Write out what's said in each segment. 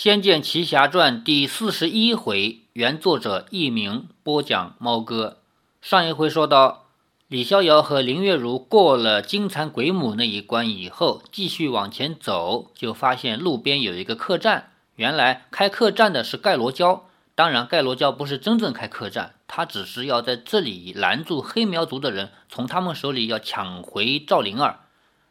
仙剑奇侠传》第四十一回，原作者佚名，播讲猫哥。上一回说到，李逍遥和林月如过了金蚕鬼母那一关以后，继续往前走，就发现路边有一个客栈。原来开客栈的是盖罗娇，当然盖罗娇不是真正开客栈，他只是要在这里拦住黑苗族的人，从他们手里要抢回赵灵儿。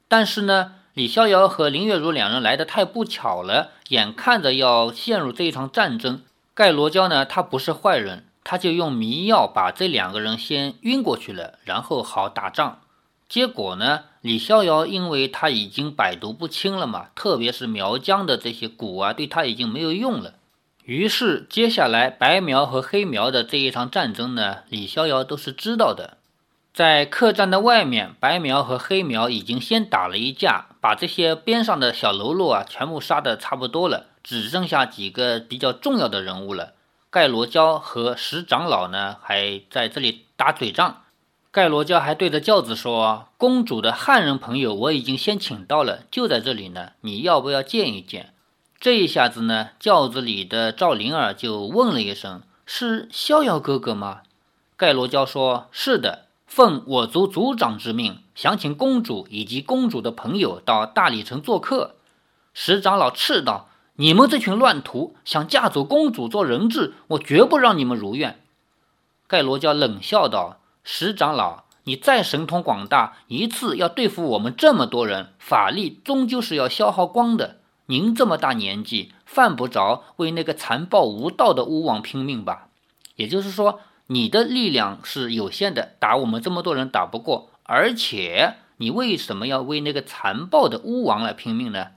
但是呢？李逍遥和林月如两人来的太不巧了，眼看着要陷入这一场战争。盖罗娇呢，他不是坏人，他就用迷药把这两个人先晕过去了，然后好打仗。结果呢，李逍遥因为他已经百毒不侵了嘛，特别是苗疆的这些蛊啊，对他已经没有用了。于是接下来白苗和黑苗的这一场战争呢，李逍遥都是知道的。在客栈的外面，白苗和黑苗已经先打了一架，把这些边上的小喽啰啊全部杀的差不多了，只剩下几个比较重要的人物了。盖罗娇和石长老呢还在这里打嘴仗。盖罗娇还对着轿子说：“公主的汉人朋友我已经先请到了，就在这里呢，你要不要见一见？”这一下子呢，轿子里的赵灵儿就问了一声：“是逍遥哥哥吗？”盖罗娇说：“是的。”奉我族族长之命，想请公主以及公主的朋友到大理城做客。石长老斥道：“你们这群乱徒，想嫁走公主做人质，我绝不让你们如愿。”盖罗教冷笑道：“石长老，你再神通广大，一次要对付我们这么多人，法力终究是要消耗光的。您这么大年纪，犯不着为那个残暴无道的巫王拼命吧？也就是说。”你的力量是有限的，打我们这么多人打不过，而且你为什么要为那个残暴的巫王来拼命呢？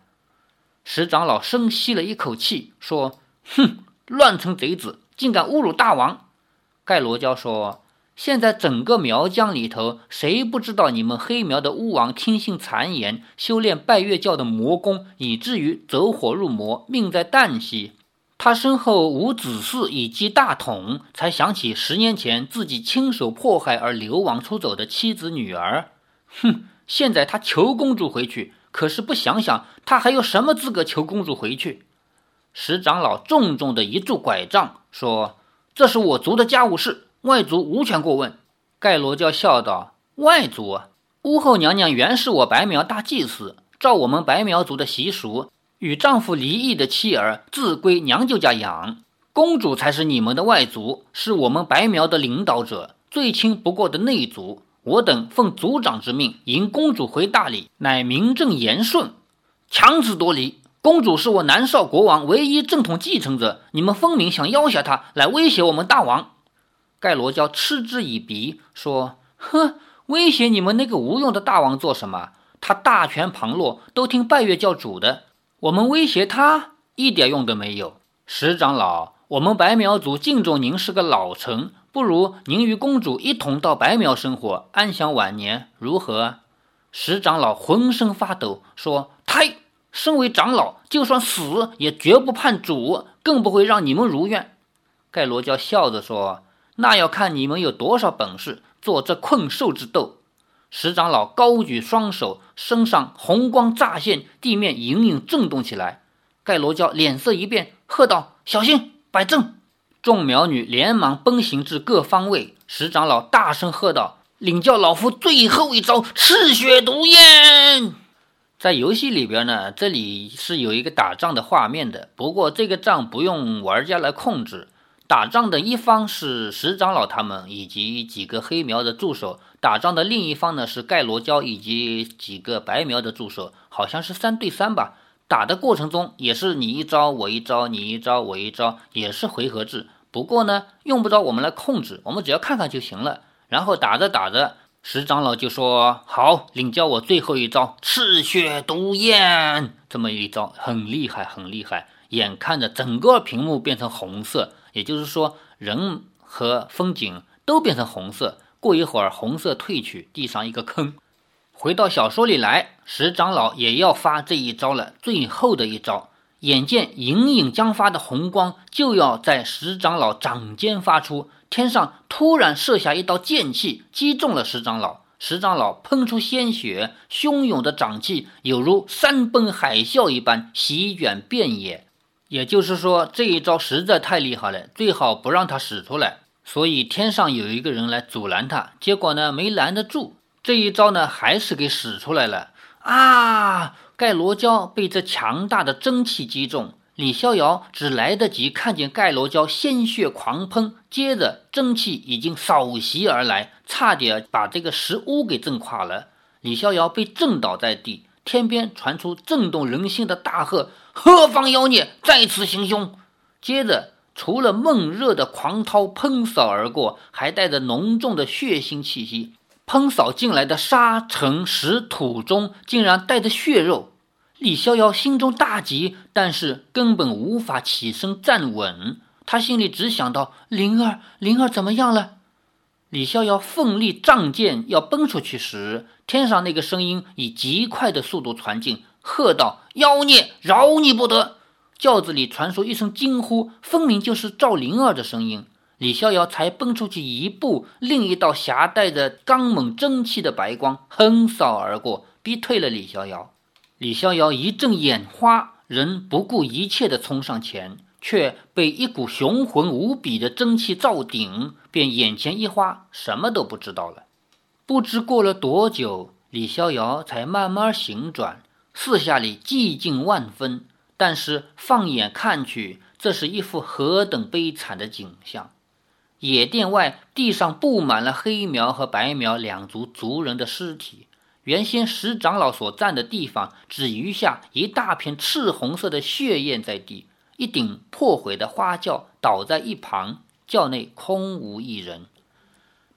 石长老深吸了一口气，说：“哼，乱臣贼子，竟敢侮辱大王！”盖罗娇说：“现在整个苗疆里头，谁不知道你们黑苗的巫王听信谗言，修炼拜月教的魔功，以至于走火入魔，命在旦夕。”他身后无子嗣以及大统，才想起十年前自己亲手迫害而流亡出走的妻子女儿。哼！现在他求公主回去，可是不想想，他还有什么资格求公主回去？石长老重重的一柱拐杖，说：“这是我族的家务事，外族无权过问。”盖罗娇笑道：“外族？巫后娘娘原是我白苗大祭司，照我们白苗族的习俗。”与丈夫离异的妻儿自归娘舅家养，公主才是你们的外族，是我们白苗的领导者，最亲不过的内族。我等奉族长之命迎公主回大理，乃名正言顺。强词夺理，公主是我南少国王唯一正统继承者，你们分明想要挟她，来威胁我们大王。盖罗娇嗤之以鼻，说：“哼，威胁你们那个无用的大王做什么？他大权旁落，都听拜月教主的。”我们威胁他一点用都没有。石长老，我们白苗族敬重您是个老臣，不如您与公主一同到白苗生活，安享晚年，如何？石长老浑身发抖，说：“太，身为长老，就算死也绝不叛主，更不会让你们如愿。”盖罗娇笑着说：“那要看你们有多少本事，做这困兽之斗。”石长老高举双手，身上红光乍现，地面隐隐震动起来。盖罗娇脸色一变，喝道：“小心，摆正！”众苗女连忙奔行至各方位。石长老大声喝道：“领教老夫最后一招赤血毒焰！”在游戏里边呢，这里是有一个打仗的画面的，不过这个仗不用玩家来控制。打仗的一方是石长老他们以及几个黑苗的助手，打仗的另一方呢是盖罗娇以及几个白苗的助手，好像是三对三吧。打的过程中也是你一招我一招，你一招我一招，也是回合制。不过呢，用不着我们来控制，我们只要看看就行了。然后打着打着，石长老就说：“好，领教我最后一招赤血毒焰。”这么一招很厉害，很厉害。眼看着整个屏幕变成红色。也就是说，人和风景都变成红色。过一会儿，红色褪去，地上一个坑。回到小说里来，石长老也要发这一招了，最后的一招。眼见隐隐将发的红光就要在石长老掌间发出，天上突然射下一道剑气，击中了石长老。石长老喷出鲜血，汹涌的掌气犹如山崩海啸一般席卷遍野。也就是说，这一招实在太厉害了，最好不让他使出来。所以天上有一个人来阻拦他，结果呢没拦得住，这一招呢还是给使出来了。啊！盖罗娇被这强大的蒸汽击中，李逍遥只来得及看见盖罗娇鲜血狂喷，接着蒸汽已经扫袭而来，差点把这个石屋给震垮了。李逍遥被震倒在地，天边传出震动人心的大喝：“何方妖孽在此行凶？”接着，除了闷热的狂涛喷扫而过，还带着浓重的血腥气息。喷扫进来的沙尘石土中，竟然带着血肉。李逍遥心中大急，但是根本无法起身站稳。他心里只想到：灵儿，灵儿怎么样了？李逍遥奋力仗剑要奔出去时，天上那个声音以极快的速度传进，喝道：“妖孽，饶你不得！”轿子里传出一声惊呼，分明就是赵灵儿的声音。李逍遥才奔出去一步，另一道夹带着刚猛蒸汽的白光横扫而过，逼退了李逍遥。李逍遥一阵眼花，人不顾一切地冲上前，却被一股雄浑无比的蒸汽罩顶，便眼前一花，什么都不知道了。不知过了多久，李逍遥才慢慢醒转，四下里寂静万分，但是放眼看去，这是一幅何等悲惨的景象！野店外，地上布满了黑苗和白苗两族族人的尸体。原先石长老所站的地方，只余下一大片赤红色的血焰在地。一顶破毁的花轿倒在一旁，轿内空无一人。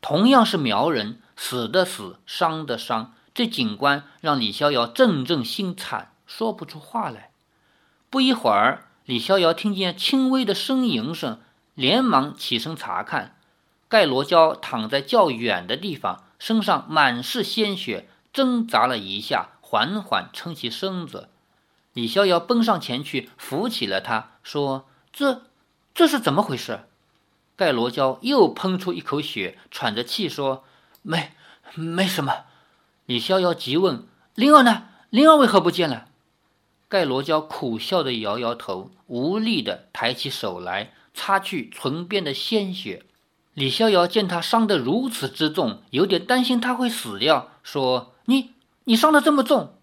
同样是苗人，死的死，伤的伤。这景观让李逍遥阵阵心惨，说不出话来。不一会儿，李逍遥听见轻微的呻吟声。连忙起身查看，盖罗娇躺在较远的地方，身上满是鲜血，挣扎了一下，缓缓撑起身子。李逍遥奔上前去扶起了他，说：“这这是怎么回事？”盖罗娇又喷出一口血，喘着气说：“没没什么。”李逍遥急问：“灵儿呢？灵儿为何不见了？”盖罗娇苦笑的摇摇头，无力的抬起手来。擦去唇边的鲜血，李逍遥见他伤得如此之重，有点担心他会死掉，说：“你你伤得这么重？”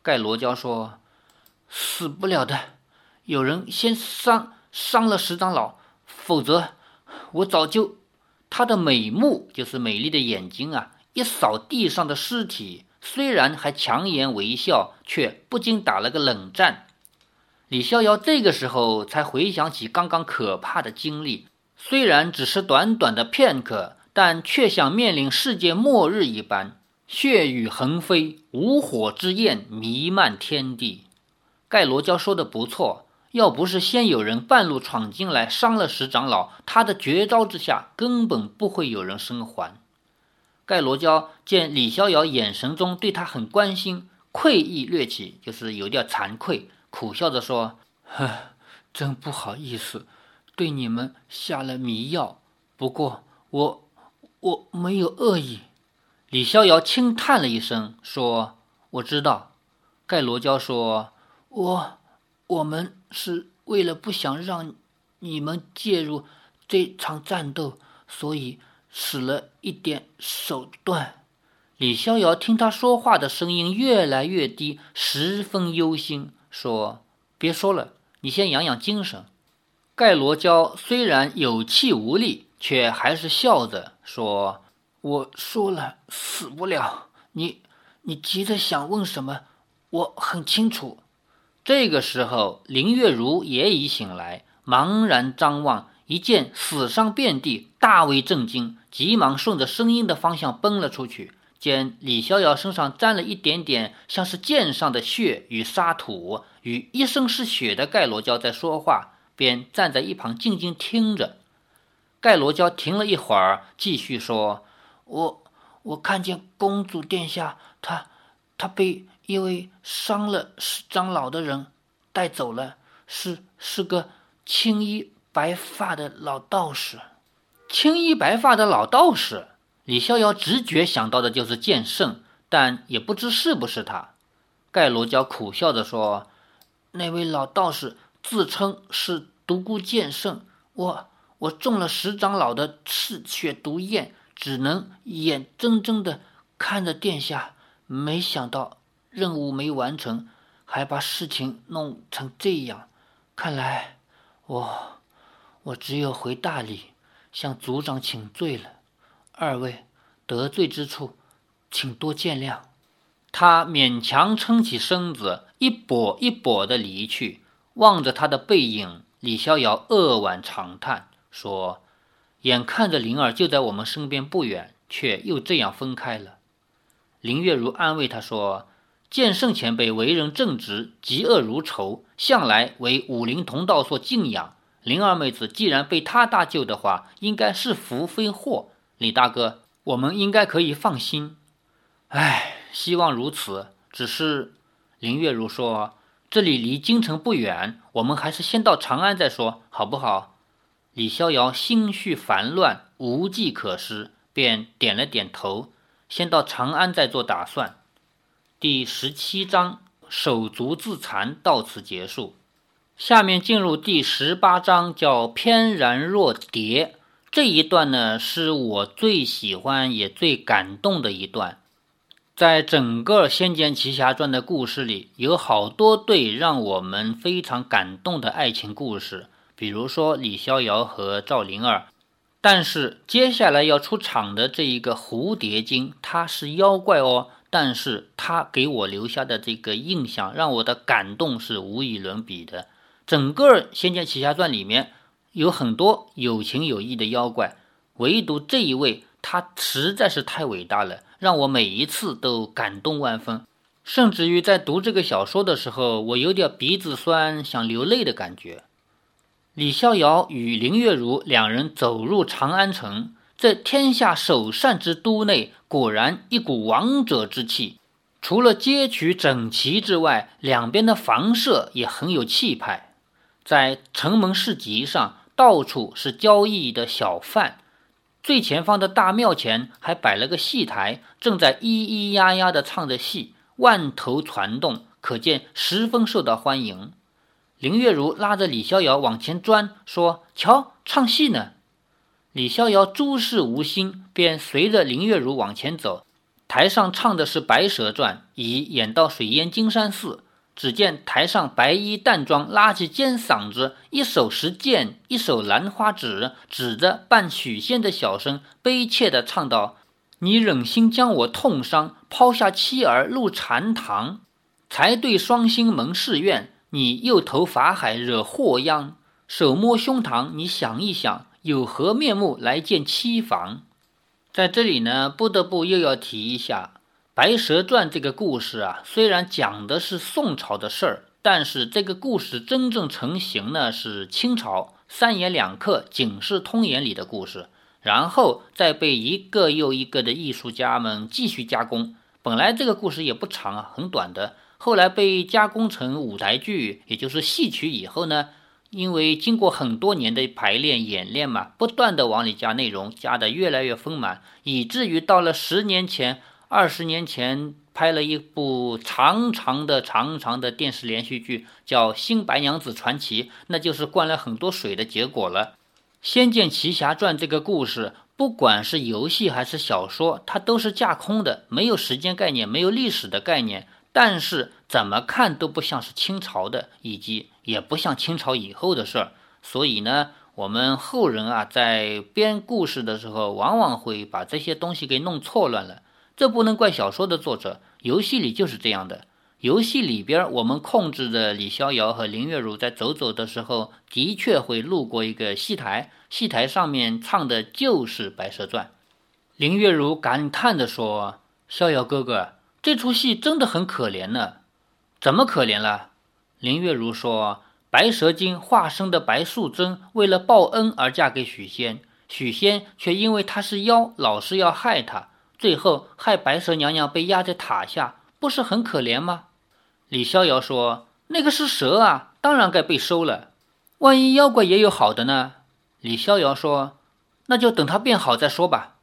盖罗娇说：“死不了的，有人先伤伤了石长老，否则我早就……”他的美目就是美丽的眼睛啊，一扫地上的尸体，虽然还强颜微笑，却不禁打了个冷战。李逍遥这个时候才回想起刚刚可怕的经历，虽然只是短短的片刻，但却像面临世界末日一般，血雨横飞，无火之焰弥漫天地。盖罗娇说的不错，要不是先有人半路闯进来伤了石长老，他的绝招之下根本不会有人生还。盖罗娇见李逍遥眼神中对他很关心，愧意略起，就是有点惭愧。苦笑着说：“呵，真不好意思，对你们下了迷药。不过我我没有恶意。”李逍遥轻叹了一声，说：“我知道。”盖罗娇说：“我我们是为了不想让你们介入这场战斗，所以使了一点手段。”李逍遥听他说话的声音越来越低，十分忧心。说：“别说了，你先养养精神。”盖罗娇虽然有气无力，却还是笑着说：“我说了，死不了。你，你急着想问什么？我很清楚。”这个时候，林月如也已醒来，茫然张望，一见死伤遍地，大为震惊，急忙顺着声音的方向奔了出去。见李逍遥身上沾了一点点像是剑上的血与沙土，与一身是血的盖罗娇在说话，便站在一旁静静听着。盖罗娇停了一会儿，继续说：“我我看见公主殿下，她她被一位伤了长老的人带走了，是是个青衣白发的老道士，青衣白发的老道士。”李逍遥直觉想到的就是剑圣，但也不知是不是他。盖罗娇苦笑着说：“那位老道士自称是独孤剑圣，我我中了十长老的赤血毒焰，只能眼睁睁的看着殿下。没想到任务没完成，还把事情弄成这样。看来我我只有回大理向族长请罪了。二位得罪之处，请多见谅。他勉强撑起身子，一跛一跛的离去。望着他的背影，李逍遥扼腕长叹，说：“眼看着灵儿就在我们身边不远，却又这样分开了。”林月如安慰他说：“剑圣前辈为人正直，嫉恶如仇，向来为武林同道所敬仰。灵儿妹子既然被他搭救的话，应该是福非祸。李大哥，我们应该可以放心。唉，希望如此。只是，林月如说，这里离京城不远，我们还是先到长安再说，好不好？”李逍遥心绪烦乱，无计可施，便点了点头。先到长安再做打算。第十七章手足自残到此结束。下面进入第十八章，叫翩然若蝶。这一段呢，是我最喜欢也最感动的一段。在整个《仙剑奇侠传》的故事里，有好多对让我们非常感动的爱情故事，比如说李逍遥和赵灵儿。但是接下来要出场的这一个蝴蝶精，它是妖怪哦。但是他给我留下的这个印象，让我的感动是无与伦比的。整个《仙剑奇侠传》里面有很多有情有义的妖怪，唯独这一位，他实在是太伟大了，让我每一次都感动万分。甚至于在读这个小说的时候，我有点鼻子酸，想流泪的感觉。李逍遥与林月如两人走入长安城，这天下首善之都内，果然一股王者之气。除了街区整齐之外，两边的房舍也很有气派。在城门市集上，到处是交易的小贩。最前方的大庙前还摆了个戏台，正在咿咿呀呀地唱着戏，万头攒动，可见十分受到欢迎。林月如拉着李逍遥往前钻，说：“瞧，唱戏呢。”李逍遥诸事无心，便随着林月如往前走。台上唱的是《白蛇传》，已演到水淹金山寺。只见台上白衣淡妆、拉起尖嗓子，一手持剑，一手兰花指，指着扮许仙的小生，悲切地唱道：“你忍心将我痛伤，抛下妻儿入禅堂，才对双星门誓愿。”你又投法海惹祸殃，手摸胸膛，你想一想，有何面目来见妻房？在这里呢，不得不又要提一下《白蛇传》这个故事啊。虽然讲的是宋朝的事儿，但是这个故事真正成型呢是清朝三言两刻《警世通言》里的故事，然后再被一个又一个的艺术家们继续加工。本来这个故事也不长啊，很短的。后来被加工成舞台剧，也就是戏曲以后呢，因为经过很多年的排练演练嘛，不断的往里加内容，加的越来越丰满，以至于到了十年前、二十年前拍了一部长长的、长长的电视连续剧，叫《新白娘子传奇》，那就是灌了很多水的结果了。《仙剑奇侠传》这个故事，不管是游戏还是小说，它都是架空的，没有时间概念，没有历史的概念。但是怎么看都不像是清朝的，以及也不像清朝以后的事儿，所以呢，我们后人啊在编故事的时候，往往会把这些东西给弄错乱了。这不能怪小说的作者，游戏里就是这样的。游戏里边，我们控制着李逍遥和林月如在走走的时候，的确会路过一个戏台，戏台上面唱的就是《白蛇传》。林月如感叹地说：“逍遥哥哥。”这出戏真的很可怜呢，怎么可怜了？林月如说：“白蛇精化身的白素贞为了报恩而嫁给许仙，许仙却因为她是妖，老是要害她，最后害白蛇娘娘被压在塔下，不是很可怜吗？”李逍遥说：“那个是蛇啊，当然该被收了。万一妖怪也有好的呢？”李逍遥说：“那就等他变好再说吧。”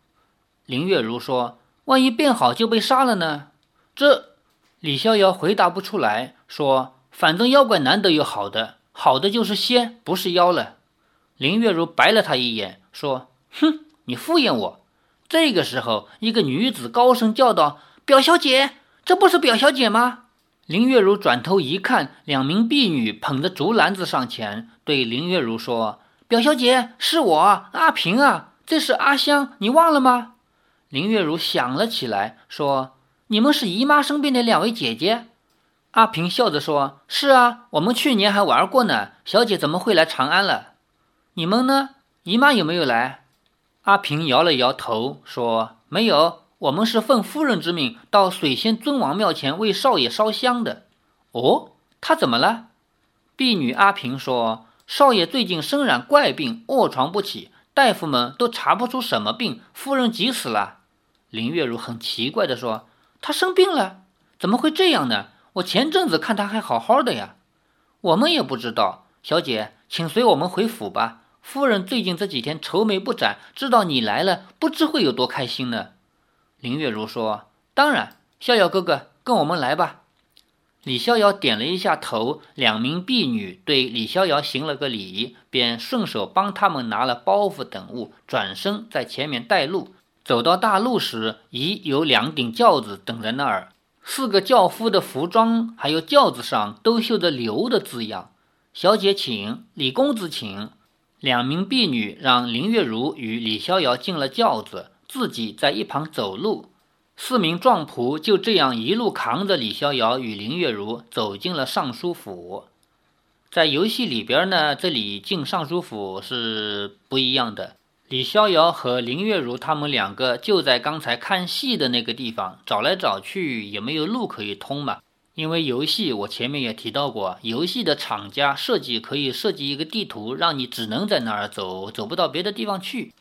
林月如说：“万一变好就被杀了呢？”这李逍遥回答不出来，说：“反正妖怪难得有好的，好的就是仙，不是妖了。”林月如白了他一眼，说：“哼，你敷衍我。”这个时候，一个女子高声叫道：“表小姐，这不是表小姐吗？”林月如转头一看，两名婢女捧着竹篮子上前，对林月如说：“表小姐，是我阿平啊，这是阿香，你忘了吗？”林月如想了起来，说：“你们是姨妈身边的两位姐姐。”阿平笑着说：“是啊，我们去年还玩过呢。小姐怎么会来长安了？你们呢？姨妈有没有来？”阿平摇了摇头，说：“没有，我们是奉夫人之命到水仙尊王庙前为少爷烧香的。”哦，他怎么了？婢女阿平说：“少爷最近身染怪病，卧床不起，大夫们都查不出什么病，夫人急死了。”林月如很奇怪地说：“他生病了？怎么会这样呢？我前阵子看他还好好的呀。”我们也不知道，小姐，请随我们回府吧。夫人最近这几天愁眉不展，知道你来了，不知会有多开心呢。林月如说：“当然，逍遥哥哥，跟我们来吧。”李逍遥点了一下头，两名婢女对李逍遥行了个礼，便顺手帮他们拿了包袱等物，转身在前面带路。走到大路时，已有两顶轿子等在那儿。四个轿夫的服装还有轿子上都绣着“刘”的字样。小姐请，李公子请。两名婢女让林月如与李逍遥进了轿子，自己在一旁走路。四名壮仆就这样一路扛着李逍遥与林月如走进了尚书府。在游戏里边呢，这里进尚书府是不一样的。李逍遥和林月如他们两个就在刚才看戏的那个地方找来找去，也没有路可以通嘛。因为游戏我前面也提到过，游戏的厂家设计可以设计一个地图，让你只能在那儿走，走不到别的地方去。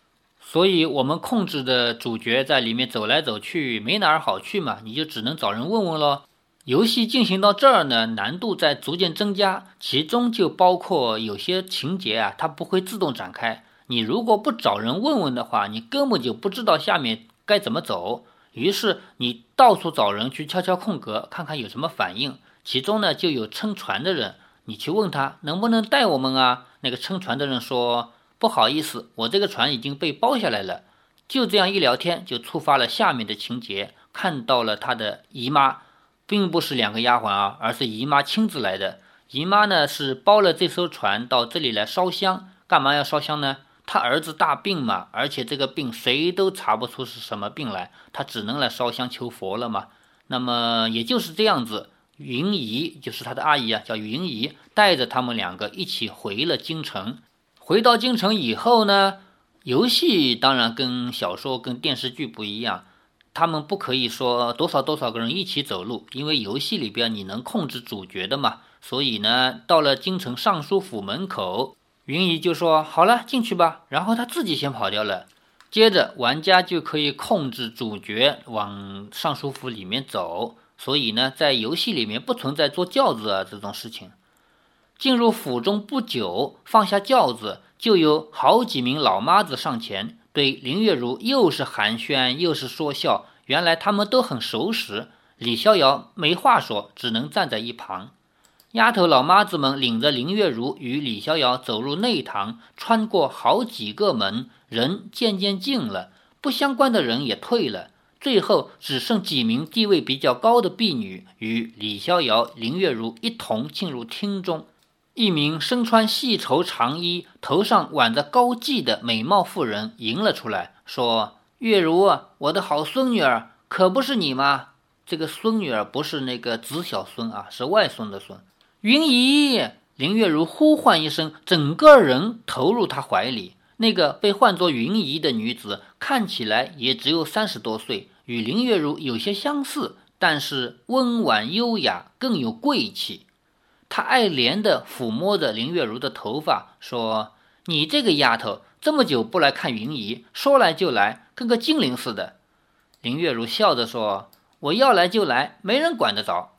所以，我们控制的主角在里面走来走去，没哪儿好去嘛，你就只能找人问问喽。游戏进行到这儿呢，难度在逐渐增加，其中就包括有些情节啊，它不会自动展开。你如果不找人问问的话，你根本就不知道下面该怎么走。于是你到处找人去敲敲空格，看看有什么反应。其中呢，就有撑船的人，你去问他能不能带我们啊？那个撑船的人说：“不好意思，我这个船已经被包下来了。”就这样一聊天，就触发了下面的情节，看到了他的姨妈，并不是两个丫鬟啊，而是姨妈亲自来的。姨妈呢是包了这艘船到这里来烧香。干嘛要烧香呢？他儿子大病嘛，而且这个病谁都查不出是什么病来，他只能来烧香求佛了嘛。那么也就是这样子，云姨就是他的阿姨啊，叫云姨，带着他们两个一起回了京城。回到京城以后呢，游戏当然跟小说跟电视剧不一样，他们不可以说多少多少个人一起走路，因为游戏里边你能控制主角的嘛。所以呢，到了京城尚书府门口。云姨就说：“好了，进去吧。”然后他自己先跑掉了。接着，玩家就可以控制主角往尚书府里面走。所以呢，在游戏里面不存在坐轿子啊这种事情。进入府中不久，放下轿子，就有好几名老妈子上前，对林月如又是寒暄又是说笑。原来他们都很熟识。李逍遥没话说，只能站在一旁。丫头老妈子们领着林月如与李逍遥走入内堂，穿过好几个门，人渐渐静了，不相关的人也退了，最后只剩几名地位比较高的婢女与李逍遥、林月如一同进入厅中。一名身穿细绸长衣、头上挽着高髻的美貌妇人迎了出来，说：“月如，我的好孙女儿，可不是你吗？这个孙女儿不是那个子小孙啊，是外孙的孙。”云姨，林月如呼唤一声，整个人投入他怀里。那个被唤作云姨的女子，看起来也只有三十多岁，与林月如有些相似，但是温婉优雅，更有贵气。她爱怜地抚摸着林月如的头发，说：“你这个丫头，这么久不来看云姨，说来就来，跟个精灵似的。”林月如笑着说：“我要来就来，没人管得着。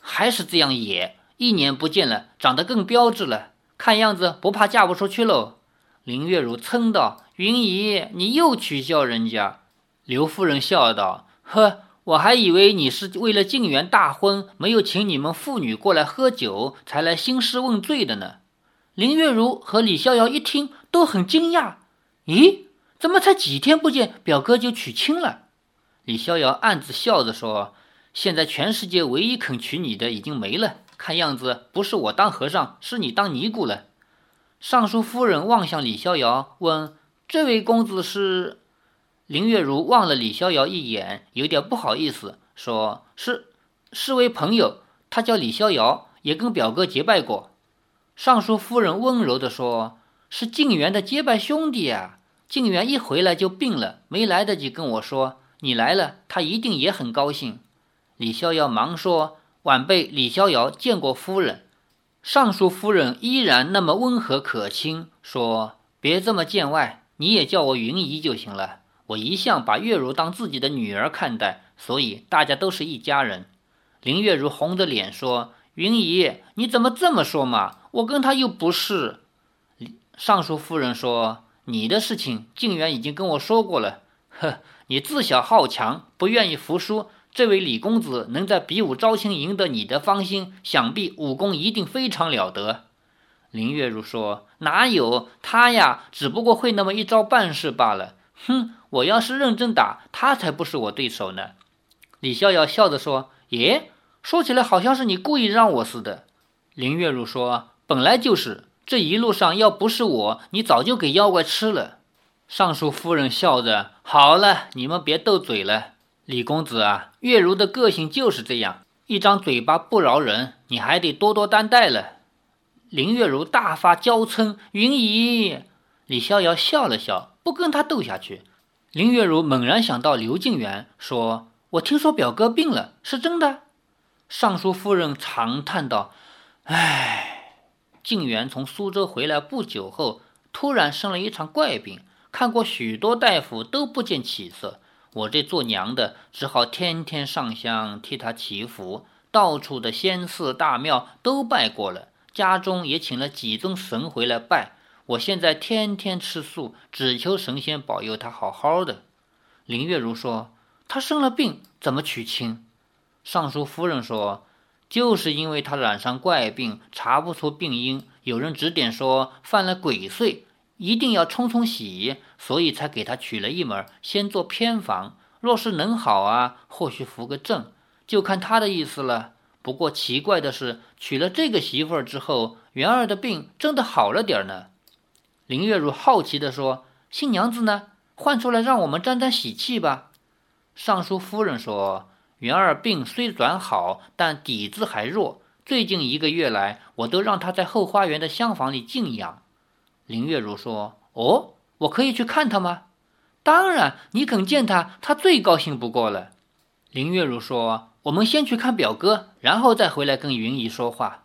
还是这样野。”一年不见了，长得更标致了，看样子不怕嫁不出去喽。林月如嗔道：“云姨，你又取笑人家。”刘夫人笑道：“呵，我还以为你是为了晋元大婚，没有请你们妇女过来喝酒，才来兴师问罪的呢。”林月如和李逍遥一听都很惊讶，咦，怎么才几天不见，表哥就娶亲了？李逍遥暗自笑着说：“现在全世界唯一肯娶你的已经没了，看样子不是我当和尚，是你当尼姑了。”尚书夫人望向李逍遥，问：“这位公子是？”林月如望了李逍遥一眼，有点不好意思，说：“是，是位朋友，他叫李逍遥，也跟表哥结拜过。”尚书夫人温柔地说：“是静元的结拜兄弟啊！静元一回来就病了，没来得及跟我说。你来了，他一定也很高兴。”李逍遥忙说：“晚辈李逍遥见过夫人。”尚书夫人依然那么温和可亲，说：“别这么见外，你也叫我云姨就行了。我一向把月如当自己的女儿看待，所以大家都是一家人。”林月如红着脸说：“云姨，你怎么这么说嘛？”我跟她又不是。尚书夫人说：“你的事情，静远已经跟我说过了。呵，你自小好强，不愿意服输。这位李公子能在比武招亲赢得你的芳心，想必武功一定非常了得。”林月如说：“哪有他呀？只不过会那么一招半式罢了。哼，我要是认真打，他才不是我对手呢。”李逍遥笑着说：“耶，说起来好像是你故意让我似的。”林月如说。本来就是这一路上，要不是我，你早就给妖怪吃了。尚书夫人笑着：“好了，你们别斗嘴了。李公子啊，月如的个性就是这样，一张嘴巴不饶人，你还得多多担待了。”林月如大发娇嗔：“云姨。”李逍遥笑了笑，不跟他斗下去。林月如猛然想到刘敬元，说：“我听说表哥病了，是真的？”尚书夫人长叹道：“唉。”静元从苏州回来不久后，突然生了一场怪病，看过许多大夫都不见起色。我这做娘的只好天天上香替他祈福，到处的仙寺大庙都拜过了，家中也请了几尊神回来拜。我现在天天吃素，只求神仙保佑他好好的。林月如说：“他生了病，怎么娶亲？”尚书夫人说。就是因为他染上怪病，查不出病因，有人指点说犯了鬼祟，一定要冲冲喜，所以才给他取了一门，先做偏房。若是能好啊，或许扶个正，就看他的意思了。不过奇怪的是，娶了这个媳妇儿之后，元儿的病真的好了点儿呢。林月如好奇地说：“新娘子呢？换出来让我们沾沾喜气吧。”尚书夫人说。元儿病虽转好，但底子还弱。最近一个月来，我都让他在后花园的厢房里静养。林月如说：“哦，我可以去看他吗？”“当然，你肯见他，他最高兴不过了。”林月如说：“我们先去看表哥，然后再回来跟云姨说话。”“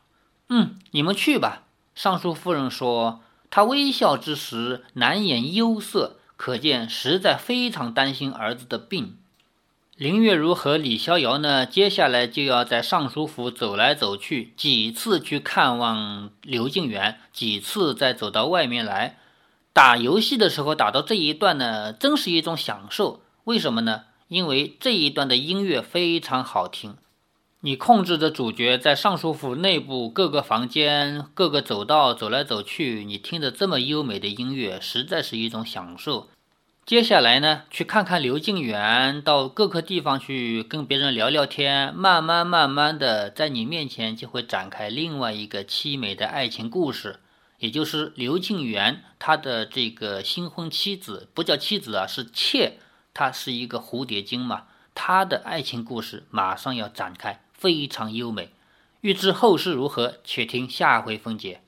嗯，你们去吧。”尚书夫人说：“他微笑之时，难掩忧色，可见实在非常担心儿子的病。”林月如和李逍遥呢，接下来就要在尚书府走来走去，几次去看望刘敬元，几次再走到外面来打游戏的时候，打到这一段呢，真是一种享受。为什么呢？因为这一段的音乐非常好听。你控制着主角在尚书府内部各个房间、各个走道走来走去，你听着这么优美的音乐，实在是一种享受。接下来呢，去看看刘敬元，到各个地方去跟别人聊聊天，慢慢慢慢的，在你面前就会展开另外一个凄美的爱情故事，也就是刘敬元他的这个新婚妻子，不叫妻子啊，是妾，她是一个蝴蝶精嘛，他的爱情故事马上要展开，非常优美。欲知后事如何，且听下回分解。